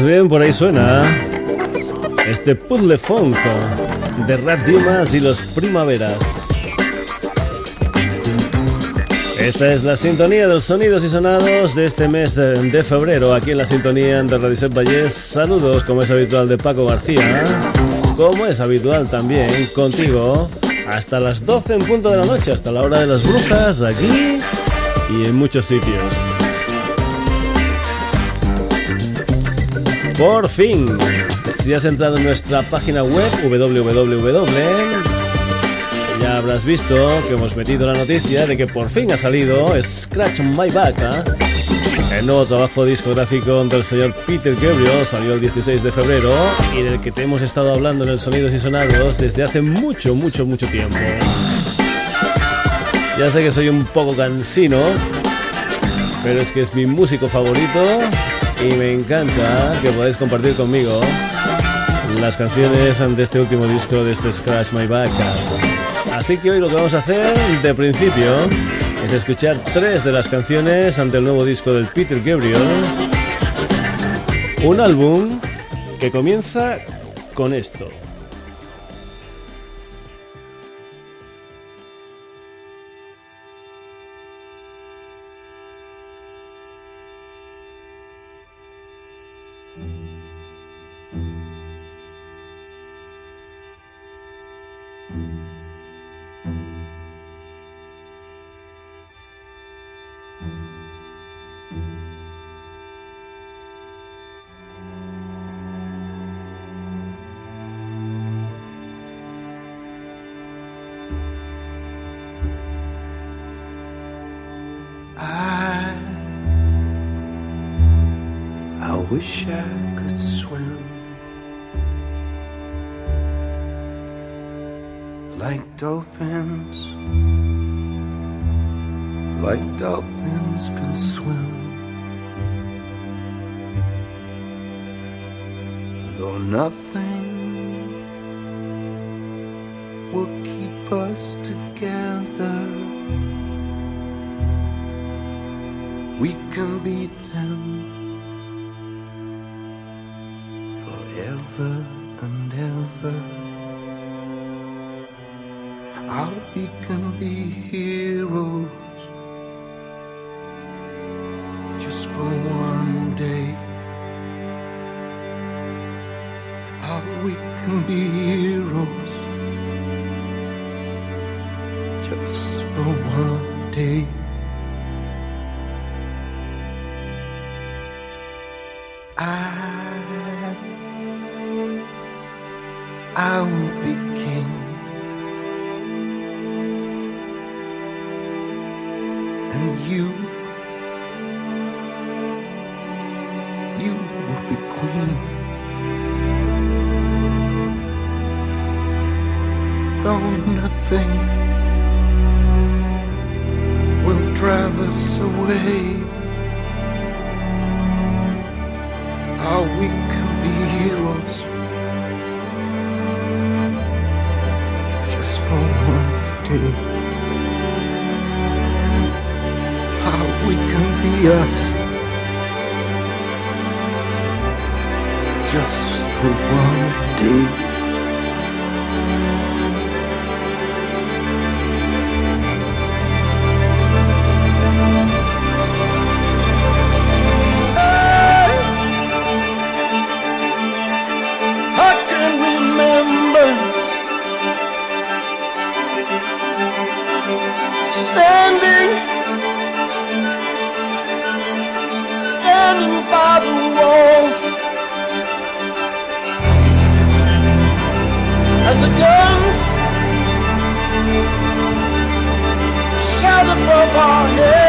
Pues bien, por ahí suena este puzzle funk de Rat Dimas y los Primaveras. Esta es la sintonía de los sonidos y sonados de este mes de, febrero aquí en la sintonía de Radio Vallés. Saludos, como es habitual, de Paco García, como es habitual también contigo, hasta las 12 en punto de la noche, hasta la hora de las brujas, aquí y en muchos sitios. Por fin, si has entrado en nuestra página web www, ya habrás visto que hemos metido la noticia de que por fin ha salido Scratch My Back. ¿eh? El nuevo trabajo discográfico del señor Peter Gabriel salió el 16 de febrero y del que te hemos estado hablando en el Sonidos y Sonados desde hace mucho, mucho, mucho tiempo. Ya sé que soy un poco cansino, pero es que es mi músico favorito y me encanta que podáis compartir conmigo las canciones de este último disco de este Scratch My Back. Así que hoy lo que vamos a hacer de principio es escuchar tres de las canciones ante el nuevo disco del Peter Gabriel. Un álbum que comienza con esto. Wish I could swim like dolphins, like dolphins can swim. Though nothing Though nothing will drive us away, how we can be heroes. Just for one day. How we can be us. Just for one day. up our heads.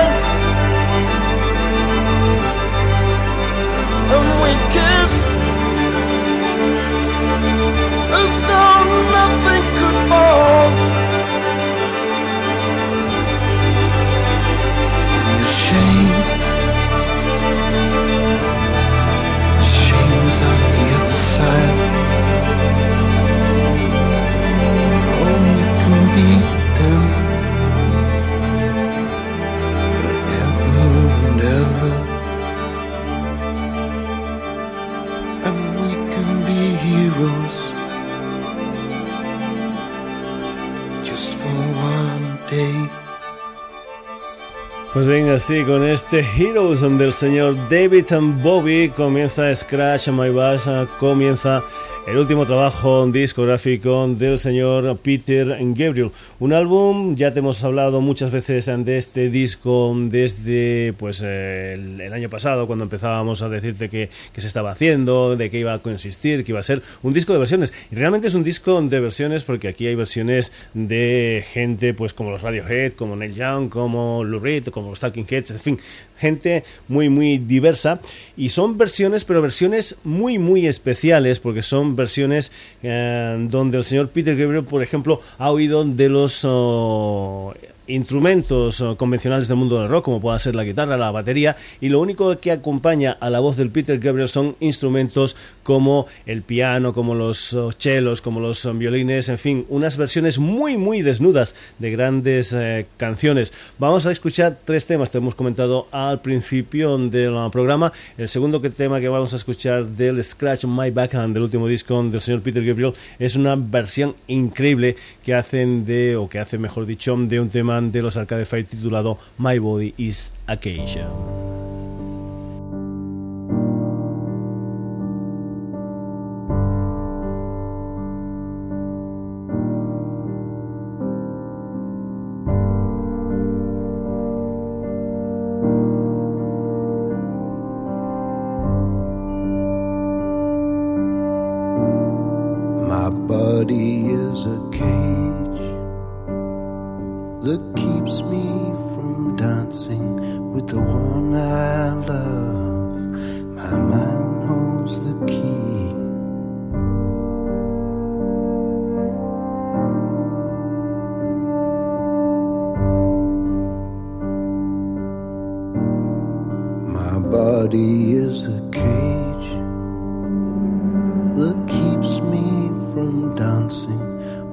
Pues venga, sí, con este Heroes del señor David and Bobby comienza Scratch My Bass, comienza el último trabajo discográfico del señor Peter Gabriel. Un álbum, ya te hemos hablado muchas veces de este disco desde pues el, año pasado, cuando empezábamos a decirte que, que, se estaba haciendo, de qué iba a consistir, que iba a ser un disco de versiones. Y realmente es un disco de versiones porque aquí hay versiones de gente pues como los Radiohead, como Neil Young, como Lou Reed, como los Talking Heads, en fin, gente muy muy diversa. Y son versiones, pero versiones muy muy especiales porque son versiones eh, donde el señor Peter Gabriel, por ejemplo, ha oído de los oh, instrumentos eh, convencionales del mundo del rock, como pueda ser la guitarra, la batería, y lo único que acompaña a la voz del Peter Gabriel son instrumentos como el piano, como los eh, chelos, como los eh, violines, en fin, unas versiones muy, muy desnudas de grandes canciones. Vamos a escuchar tres temas, te hemos comentado al principio del programa. El segundo tema que vamos a escuchar del Scratch My Backhand, del último disco del señor Peter Gabriel, es una versión increíble que hacen de, o que hace mejor dicho, de un tema de los Arcade Fire titulado My Body is Acacia.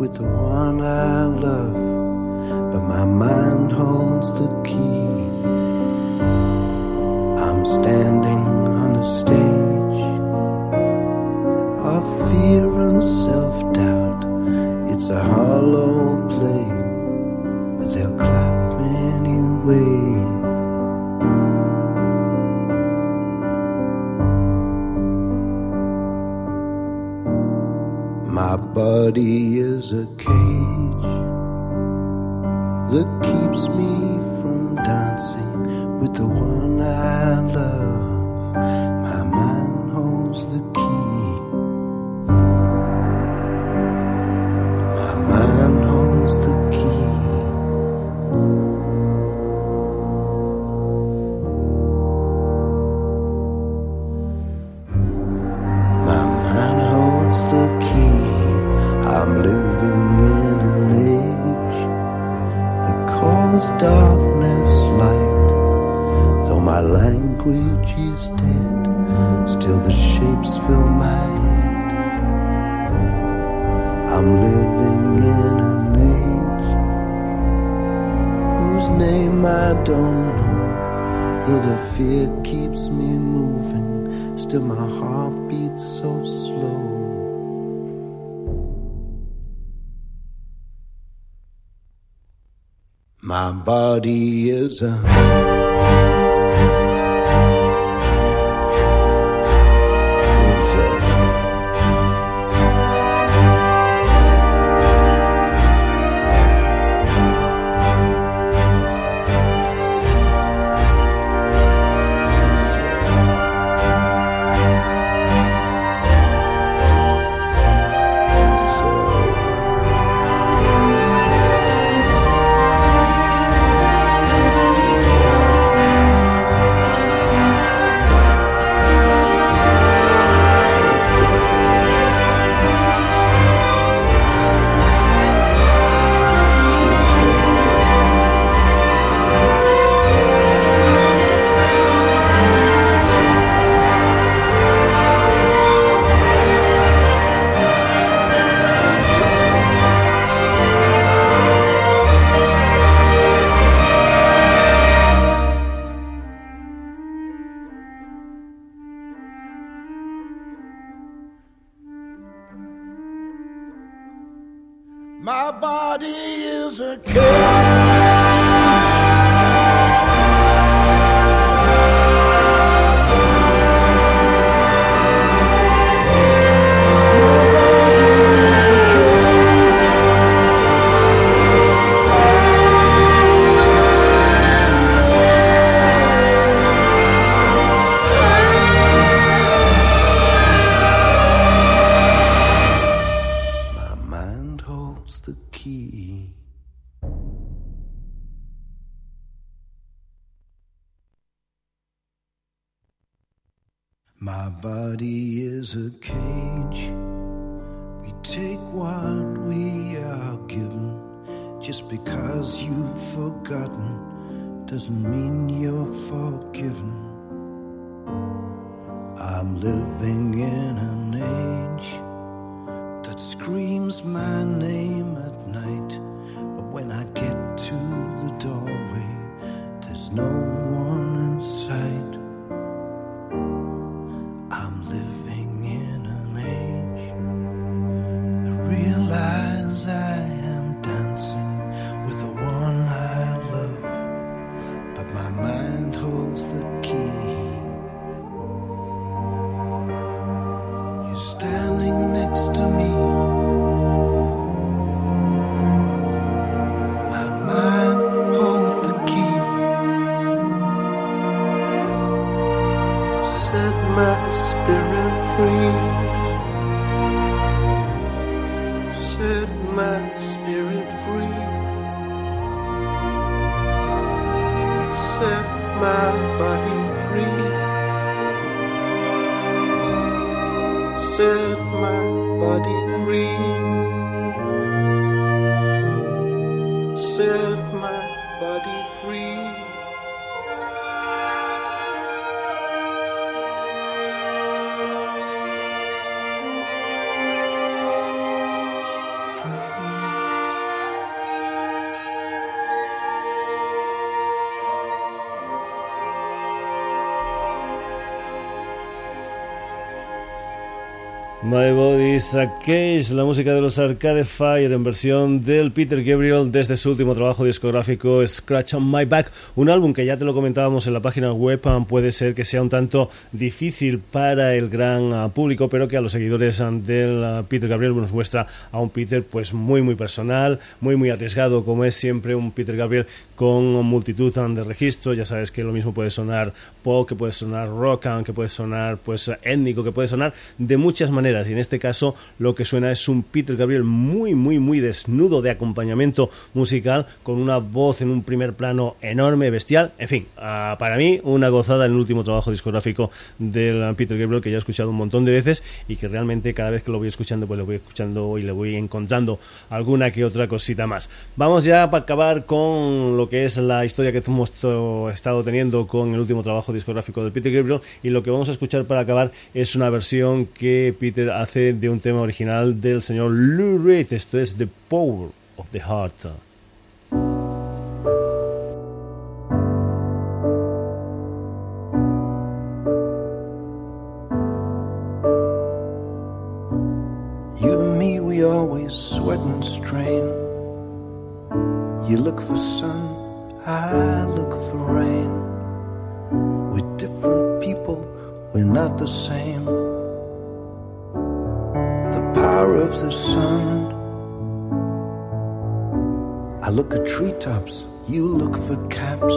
with the one I love, but my mind holds the key. I'm standing on a stage of fear and self doubt. It's a hollow play, but they'll clap anyway. My buddy. Still, my heart beats so slow. My body is a. no Cage, la música de los Arcade Fire en versión del Peter Gabriel desde su último trabajo discográfico Scratch on My Back, un álbum que ya te lo comentábamos en la página web, ah, puede ser que sea un tanto difícil para el gran ah, público, pero que a los seguidores ah, del Peter Gabriel nos muestra a un Peter pues muy muy personal, muy muy arriesgado como es siempre un Peter Gabriel con multitud de registros, ya sabes que lo mismo puede sonar pop, que puede sonar rock, que puede sonar pues étnico, que puede sonar de muchas maneras. Y en este caso lo que suena es un Peter Gabriel muy muy muy desnudo de acompañamiento musical con una voz en un primer plano enorme, bestial, en fin, uh, para mí una gozada en el último trabajo discográfico del Peter Gabriel que ya he escuchado un montón de veces y que realmente cada vez que lo voy escuchando pues lo voy escuchando y le voy encontrando alguna que otra cosita más. Vamos ya para acabar con lo que es la historia que hemos estado teniendo con el último trabajo discográfico del Peter Gabriel y lo que vamos a escuchar para acabar es una versión que Peter hace de un tema original del señor Lou Reed. Esto es The Power of the Heart. You and me, we always sweat and strain. You look for sun, I look for rain. We're different people, we're not the same. Power of the sun. I look at treetops, you look for caps.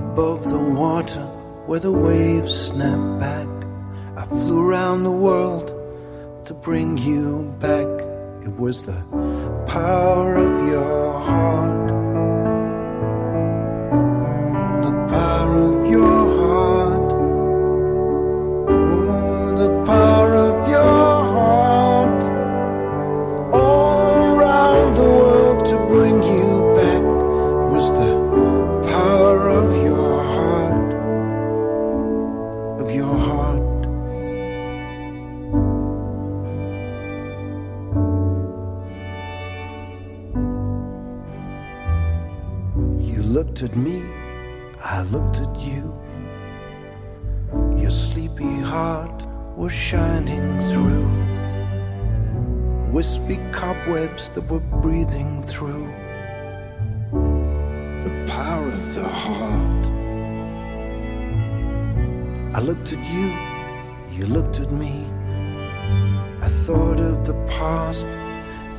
Above the water, where the waves snap back. I flew around the world to bring you back. It was the power of your heart. Looked at you. Your sleepy heart was shining through. Wispy cobwebs that were breathing through. The power of the heart. I looked at you, you looked at me. I thought of the past,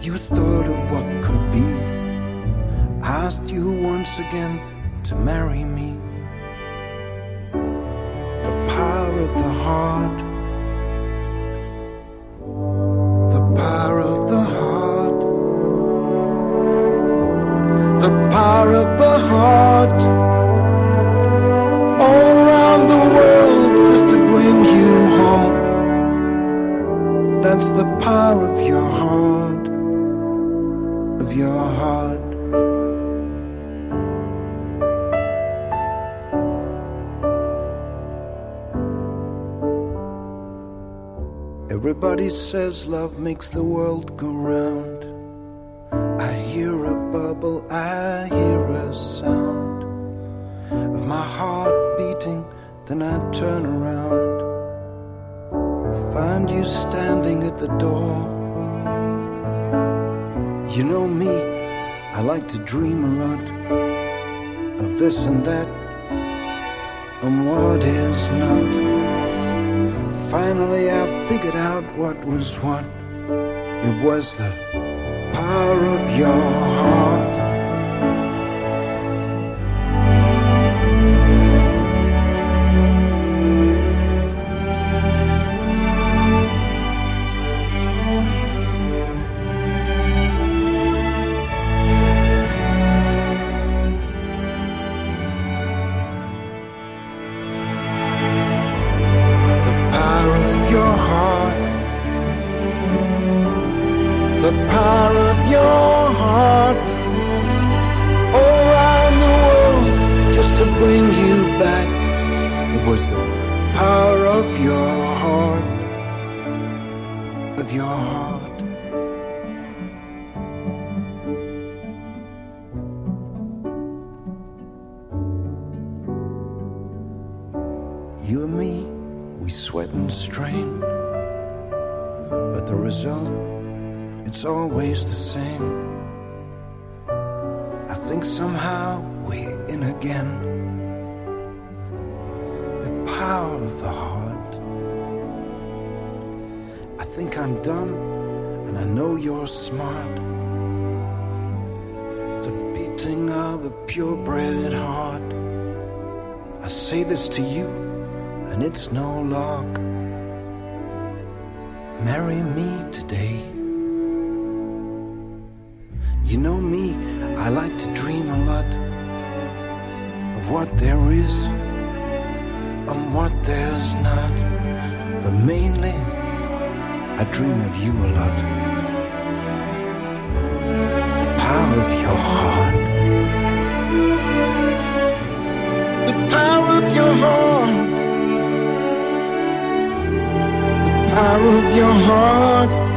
you thought of what could be I asked you once again to marry me. Of the heart. Says love makes the world go round. Was the power of your the power of your heart all around the world just to bring you back. It was the power of your heart, of your heart. You and me, we sweat and strain, but the result it's always the same. I think somehow we're in again. The power of the heart. I think I'm dumb, and I know you're smart. The beating of a purebred heart. I say this to you, and it's no luck. Marry me today. You know me, I like to dream a lot of what there is and what there's not. But mainly, I dream of you a lot. The power of your heart. The power of your heart. The power of your heart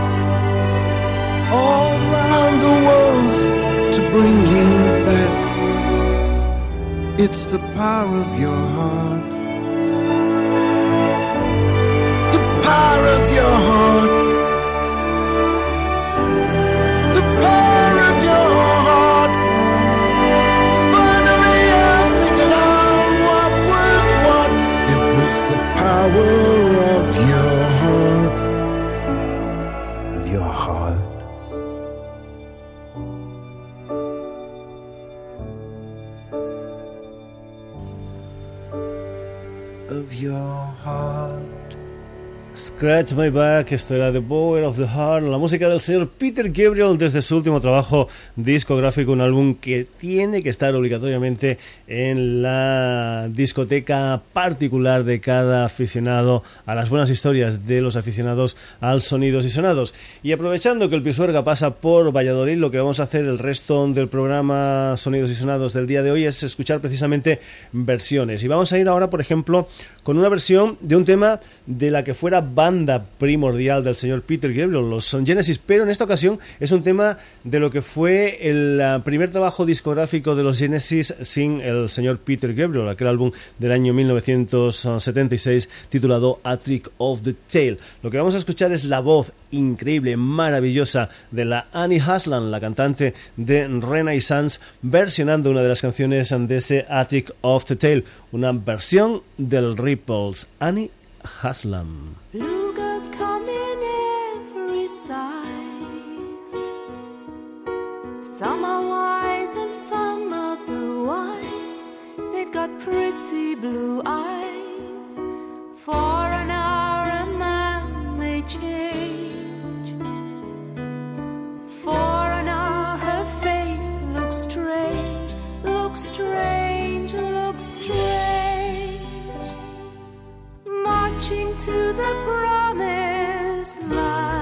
all around the world to bring you back. It's the power of your heart. The power of your heart. The power. Scratch My Back, esto era The Power of the Heart, la música del señor Peter Gabriel desde su último trabajo discográfico, un álbum que tiene que estar obligatoriamente en la discoteca particular de cada aficionado a las buenas historias de los aficionados al sonidos y sonados. Y aprovechando que el Pisuerga pasa por Valladolid, lo que vamos a hacer el resto del programa Sonidos y Sonados del día de hoy es escuchar precisamente versiones. Y vamos a ir ahora, por ejemplo, con una versión de un tema de la que fuera banda primordial del señor Peter Gabriel, los Son Genesis, pero en esta ocasión es un tema de lo que fue el ah, primer trabajo discográfico de los Genesis sin el señor Peter Gabriel, aquel álbum del año 1976 titulado A Trick of the Tail. Lo que vamos a escuchar es la voz increíble, maravillosa de la Annie Haslam, la cantante de Renaissance, versionando una de las canciones de ese A Trick of the Tail, una versión del Ripples. Annie Haslam. Some are wise and some otherwise. They've got pretty blue eyes. For an hour a man may change. For an hour her face looks strange, looks strange, looks strange marching to the promised land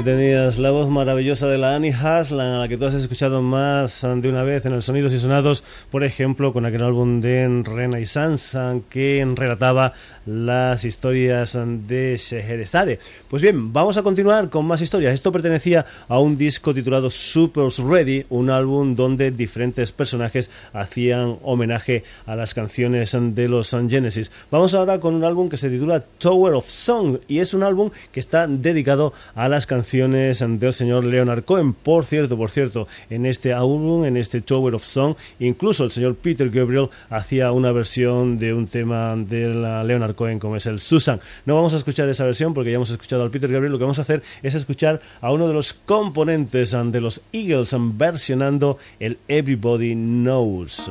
tenías la voz maravillosa de la Annie Haslam, a la que tú has escuchado más de una vez en el Sonidos y Sonados, por ejemplo, con aquel álbum de Renaissance que relataba las historias de Scheherazade. Pues bien, vamos a continuar con más historias. Esto pertenecía a un disco titulado Super Ready, un álbum donde diferentes personajes hacían homenaje a las canciones de los Genesis. Vamos ahora con un álbum que se titula Tower of Song y es un álbum que está dedicado a las canciones del señor Leonard Cohen. Por cierto, por cierto, en este álbum, en este Tower of Song, incluso el señor Peter Gabriel hacía una versión de un tema de la Leonard Cohen como es el Susan. No vamos a escuchar esa versión porque ya hemos escuchado al Peter Gabriel. Lo que vamos a hacer es escuchar a uno de los componentes de los Eagles versionando el Everybody Knows.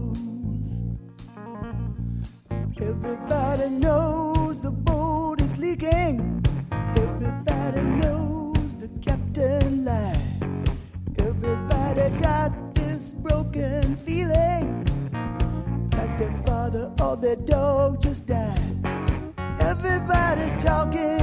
Everybody knows the boat is leaking. Everybody knows the captain lied. Everybody got this broken feeling like their father or their dog just died. Everybody talking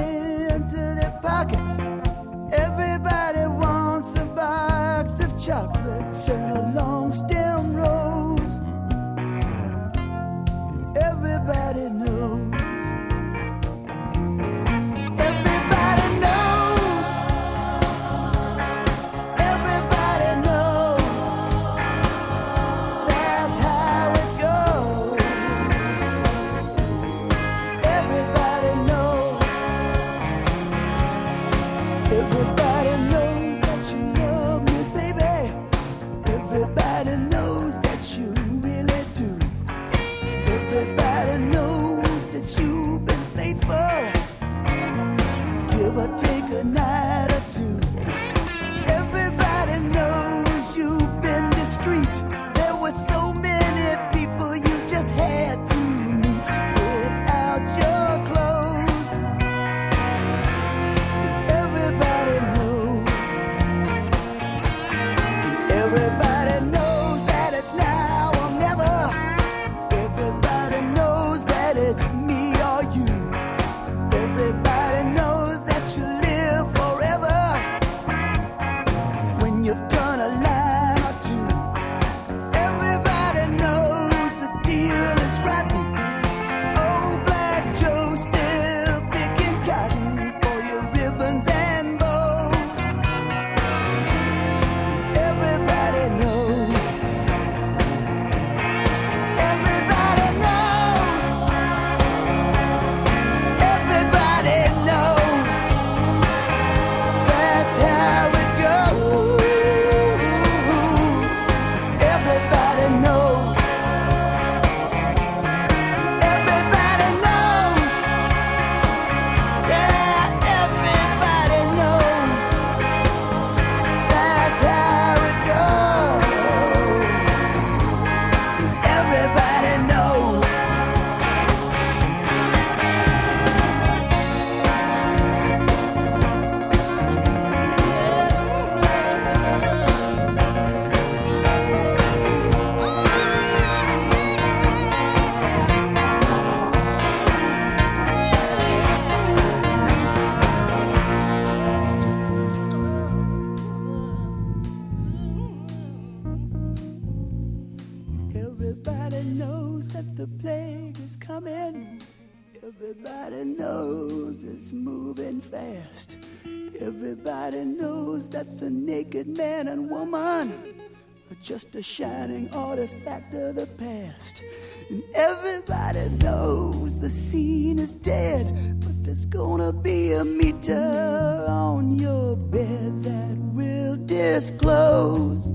artifact of the past. And everybody knows the scene is dead, but there's gonna be a meter on your bed that will disclose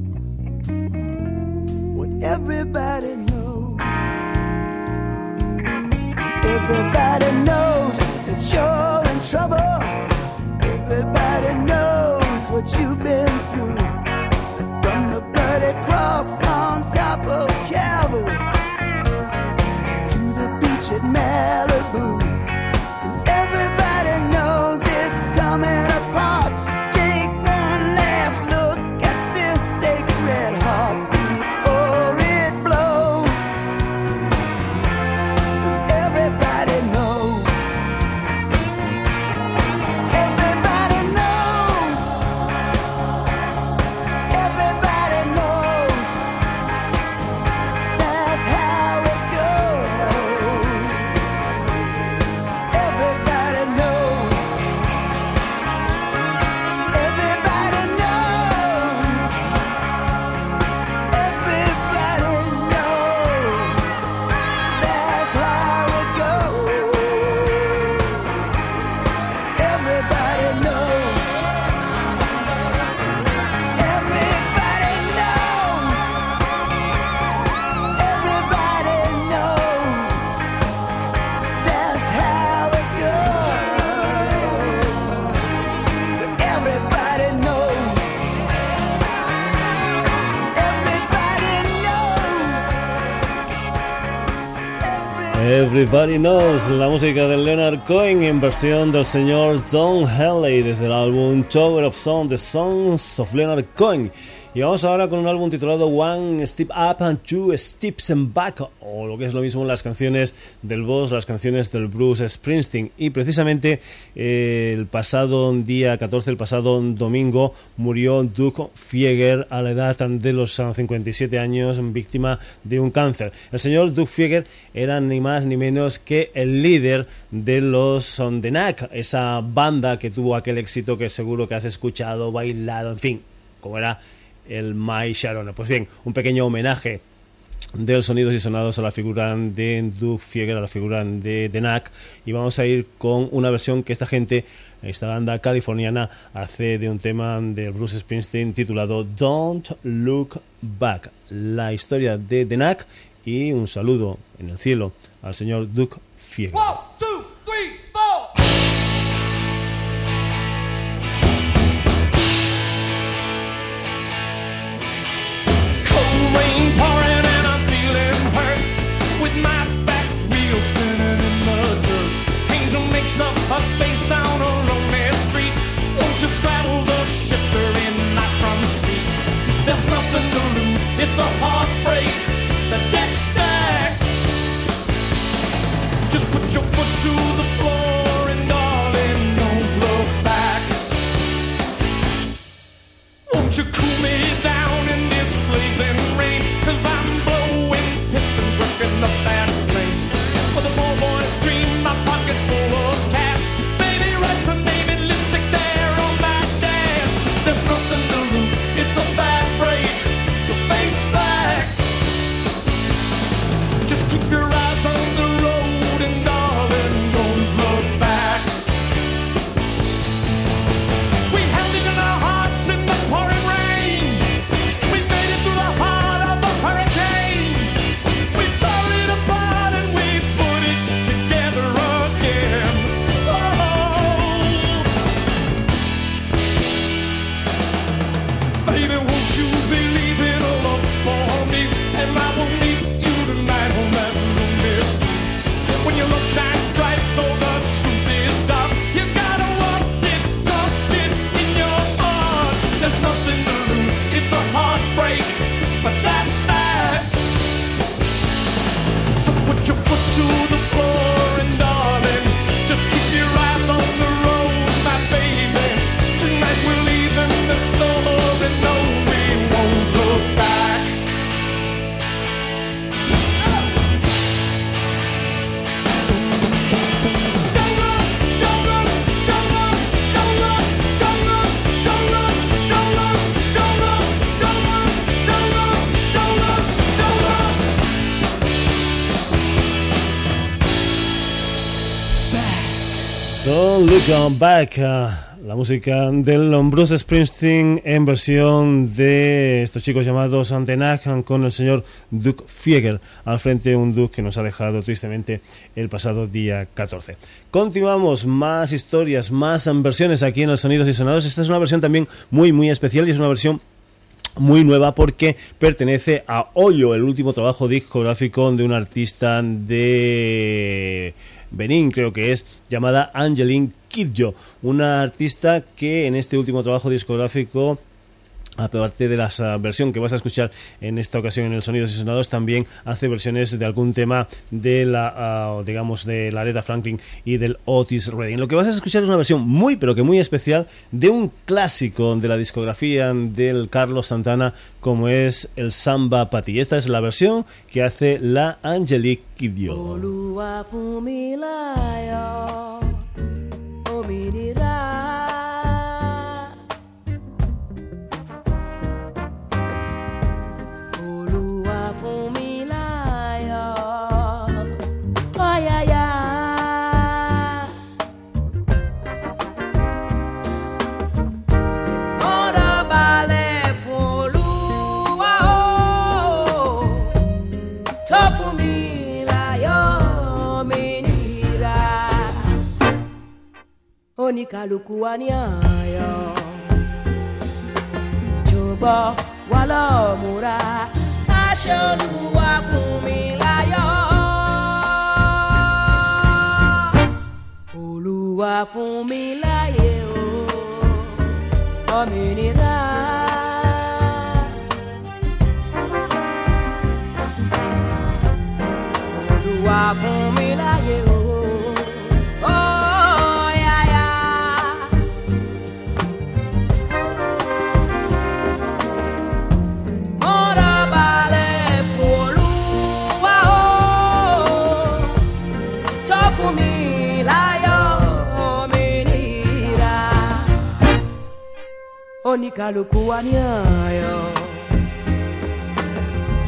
what everybody knows. Everybody knows that you're in trouble. Everybody knows what you've been through. The cross on top of Calvary to the beach at Malibu. Everybody Knows, la música de Leonard Cohen en versión del señor Don Henley desde el álbum Tower of Song, The Songs of Leonard Cohen. Y vamos ahora con un álbum titulado One Step Up and Two Steps Back, o lo que es lo mismo las canciones del boss, las canciones del Bruce Springsteen. Y precisamente el pasado día 14, el pasado domingo, murió Duke Fieger a la edad de los 57 años, víctima de un cáncer. El señor Duke Fieger era ni más ni menos que el líder de los On The esa banda que tuvo aquel éxito que seguro que has escuchado, bailado, en fin, como era el My Sharona. Pues bien, un pequeño homenaje de sonidos y sonados a la figura de Duke Fieger, a la figura de The Knack y vamos a ir con una versión que esta gente, esta banda californiana hace de un tema de Bruce Springsteen titulado Don't Look Back, la historia de The Knack y un saludo en el cielo al señor Duke Fieger. streets heartbreak. Just put your foot to Look Back, la música del Bruce Springsteen en versión de estos chicos llamados Antenag con el señor Duke Fieger al frente, un Duke que nos ha dejado tristemente el pasado día 14. Continuamos, más historias, más versiones aquí en el Sonidos y Sonados. Esta es una versión también muy, muy especial y es una versión muy nueva porque pertenece a Hoyo, el último trabajo discográfico de un artista de Benín, creo que es, llamada Angeline Kidjo, una artista que en este último trabajo discográfico aparte de la versión que vas a escuchar en esta ocasión en el Sonidos y Sonados, también hace versiones de algún tema de la, ah, digamos, de la Aretha Franklin y del Otis Redding. Lo que vas a escuchar es una versión muy, pero que muy especial de un clásico de la discografía del Carlos Santana, como es el Samba Pati. Esta es la versión que hace la Angelique Kidjo. Oníkàlùkù wa ní àyàn jọ̀bọ̀ wà lọ́múra aṣọ olúwa fún mi láyọ̀. Olúwa fún mi láyé o òmìnira. olúwa oníkàlùkù wa ní ayọ̀.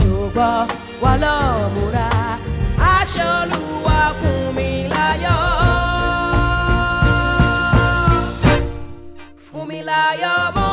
Jọ̀gbọ́ wa lọ́ọ́ múra. Aṣọ olúwa fún mi láyọ̀. Fún mi láyọ̀ mọ́.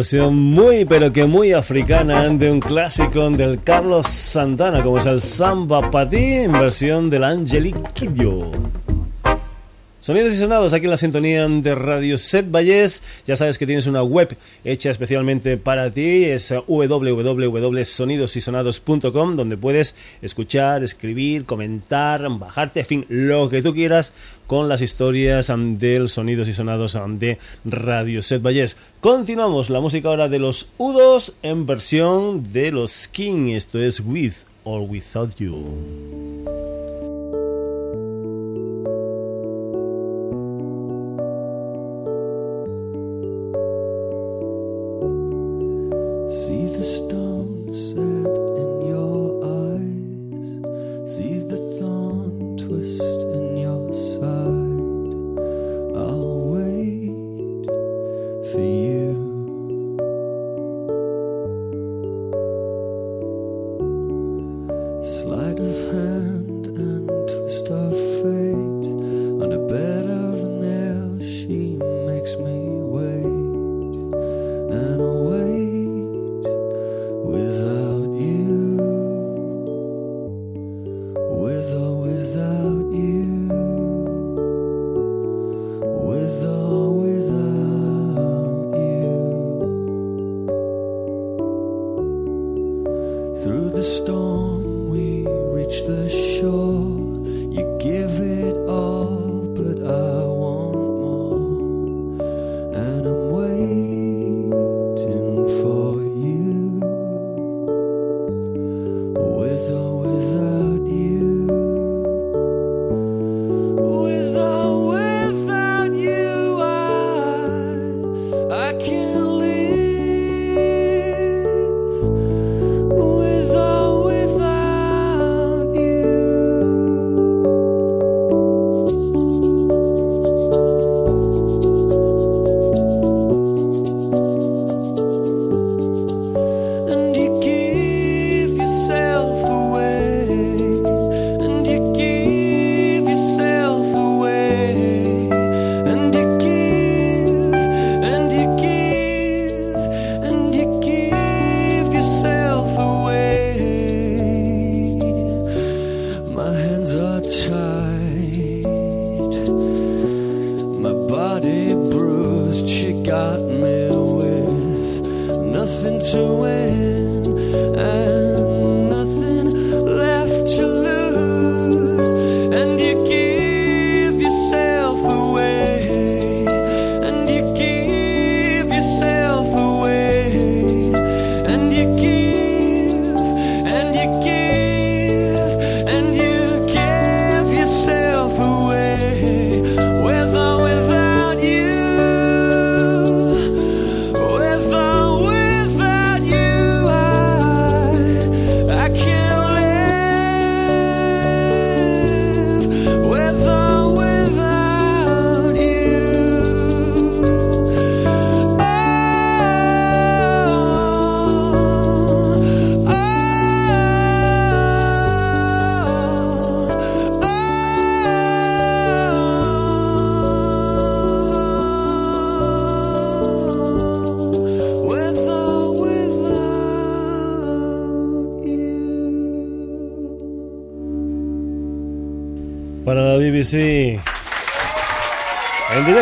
Versión muy pero que muy africana de un clásico del Carlos Santana como es el Samba Pati en versión del Angelique Kidjo. Sonidos y sonados aquí en la sintonía de Radio Set Valles. Ya sabes que tienes una web hecha especialmente para ti, es www.sonidosysonados.com, donde puedes escuchar, escribir, comentar, bajarte, en fin, lo que tú quieras con las historias del Sonidos y Sonados de Radio Set Valles. Continuamos la música ahora de los Udos en versión de los King. Esto es With or Without You. See the stone set.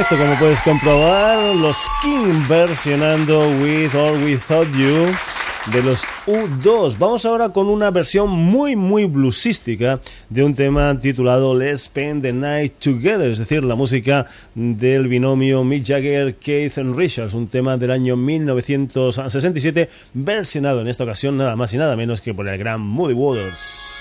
Como puedes comprobar, los King versionando With or Without You de los U2. Vamos ahora con una versión muy, muy bluesística de un tema titulado Let's Spend the Night Together, es decir, la música del binomio Mick Jagger, Keith Richards, un tema del año 1967, versionado en esta ocasión nada más y nada menos que por el gran Moody Waters.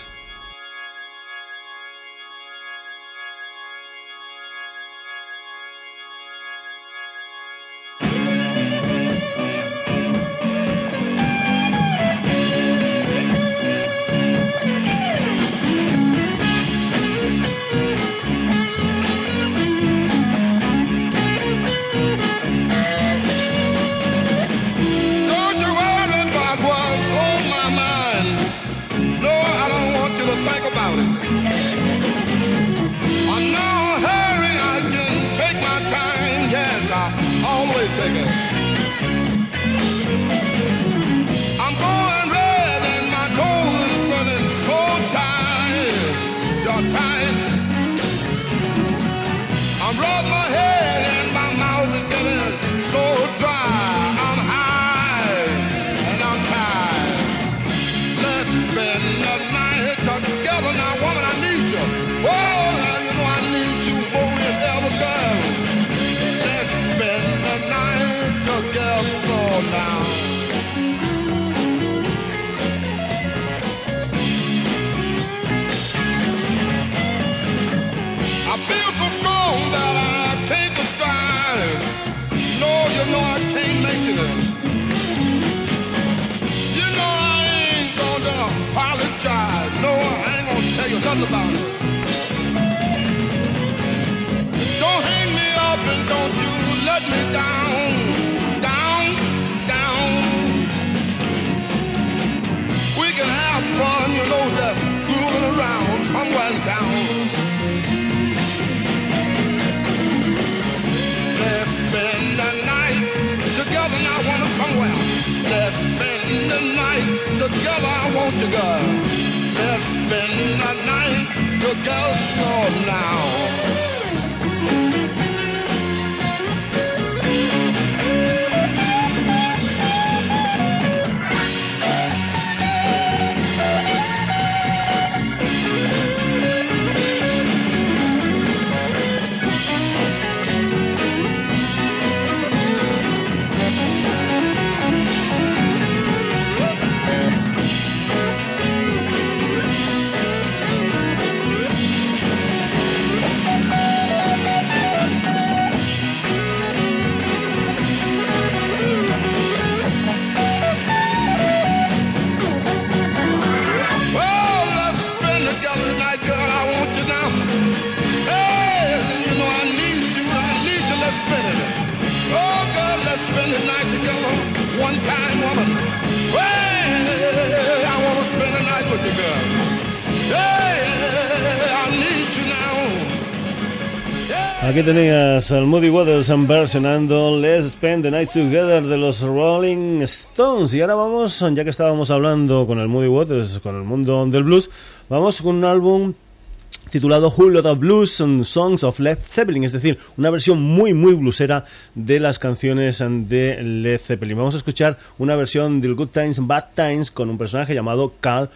time. home now. Aquí tenías al Moody Waters versionando Let's Spend the Night Together de los Rolling Stones. Y ahora vamos, ya que estábamos hablando con el Moody Waters, con el mundo del blues, vamos con un álbum titulado Whole Lot of Blues and Songs of Led Zeppelin, es decir, una versión muy muy bluesera de las canciones de Led Zeppelin. Vamos a escuchar una versión del Good Times Bad Times con un personaje llamado Carl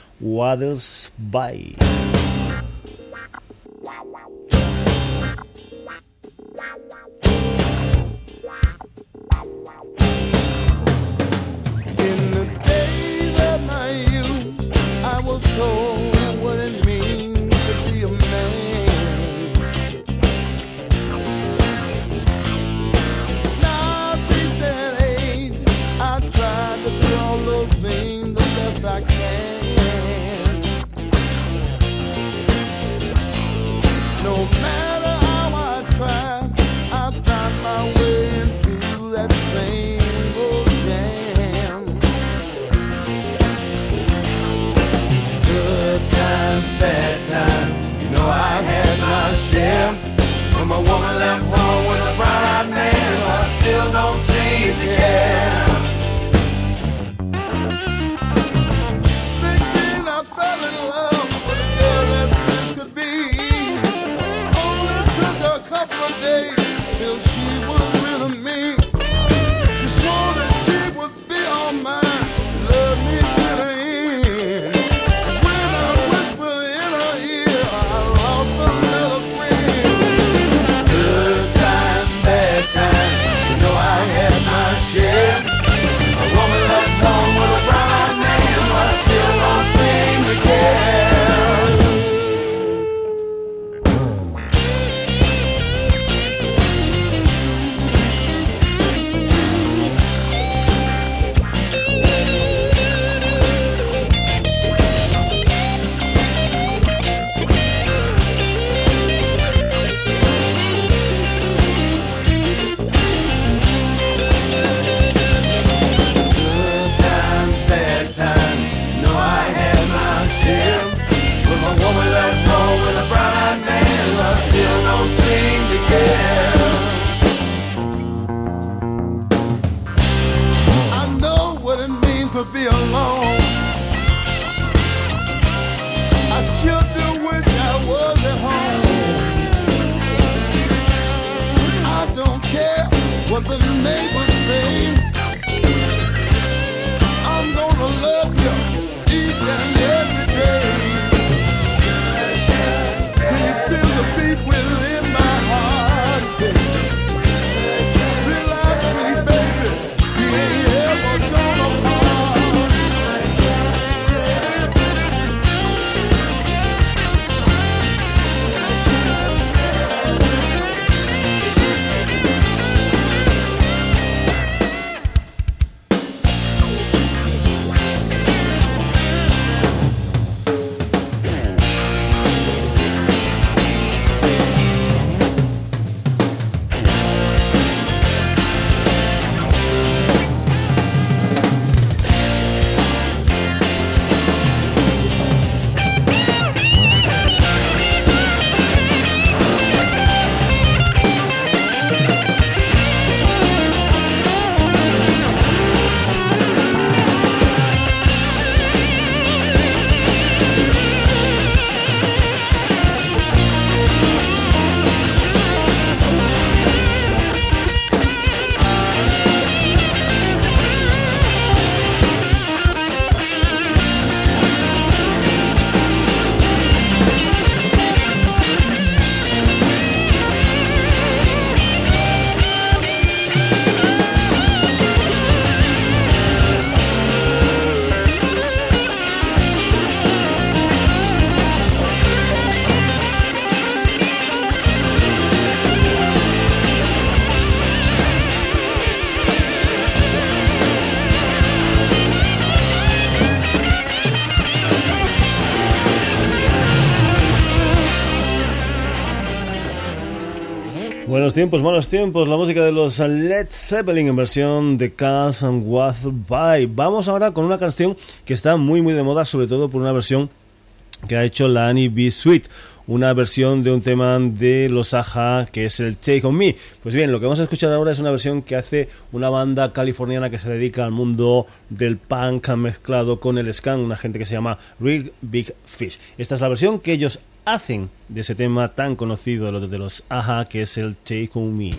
By you, I was told. Waters By. tiempos, malos tiempos, la música de los Led Zeppelin en versión de Cars and What By. Vamos ahora con una canción que está muy muy de moda, sobre todo por una versión que ha hecho la Annie B. Suite una versión de un tema de los Aja que es el Take On Me. Pues bien, lo que vamos a escuchar ahora es una versión que hace una banda californiana que se dedica al mundo del punk mezclado con el scan, una gente que se llama Real Big Fish. Esta es la versión que ellos hacen de ese tema tan conocido de los Aja que es el Take On Me.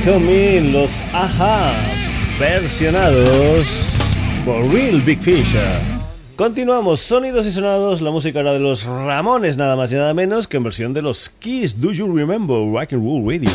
Take On Me, los Aja, versionados por Real Big Fish. Continuamos, sonidos y sonados, la música era de los Ramones, nada más y nada menos que en versión de los Kiss, Do You Remember Rock and Roll Radio.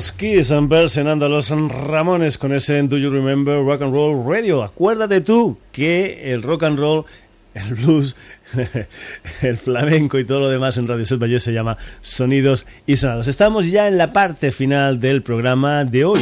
Los Kiss versionando a los Ramones con ese Do You Remember Rock and Roll Radio. Acuérdate tú que el rock and roll, el blues, el flamenco y todo lo demás en Radio Set Valle se llama Sonidos y Sonados. Estamos ya en la parte final del programa de hoy.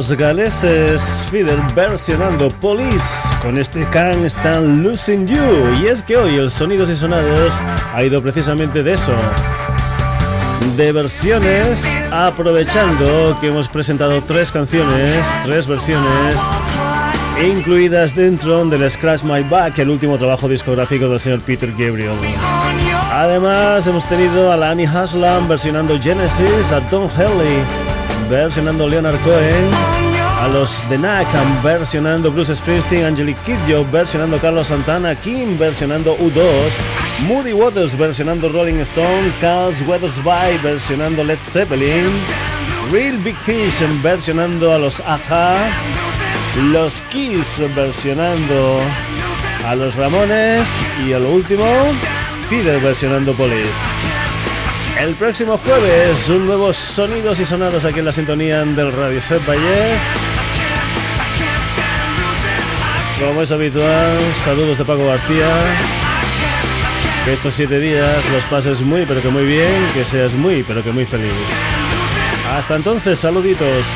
Los galeses Fidel versionando Police con este Can't Stand Losing You. Y es que hoy el Sonidos y Sonados ha ido precisamente de eso. De versiones, aprovechando que hemos presentado tres canciones, tres versiones incluidas dentro del Scratch My Back, el último trabajo discográfico del señor Peter Gabriel. Además, hemos tenido a la Annie Haslam versionando Genesis, a Tom Haley versionando Leonard Cohen, a los The Knack versionando Bruce Springsteen, Angelique Kidjo versionando Carlos Santana, Kim versionando U2, Moody Waters versionando Rolling Stone, Carl's Weathers By versionando Led Zeppelin, Real Big Fish versionando a los Aja, los Kiss versionando a los Ramones y a lo último, Fidel versionando Police. El próximo jueves, un nuevo sonidos y sonados aquí en la sintonía del Radio Set Valles. Como es habitual, saludos de Paco García. Que estos siete días los pases muy, pero que muy bien, que seas muy, pero que muy feliz. Hasta entonces, saluditos.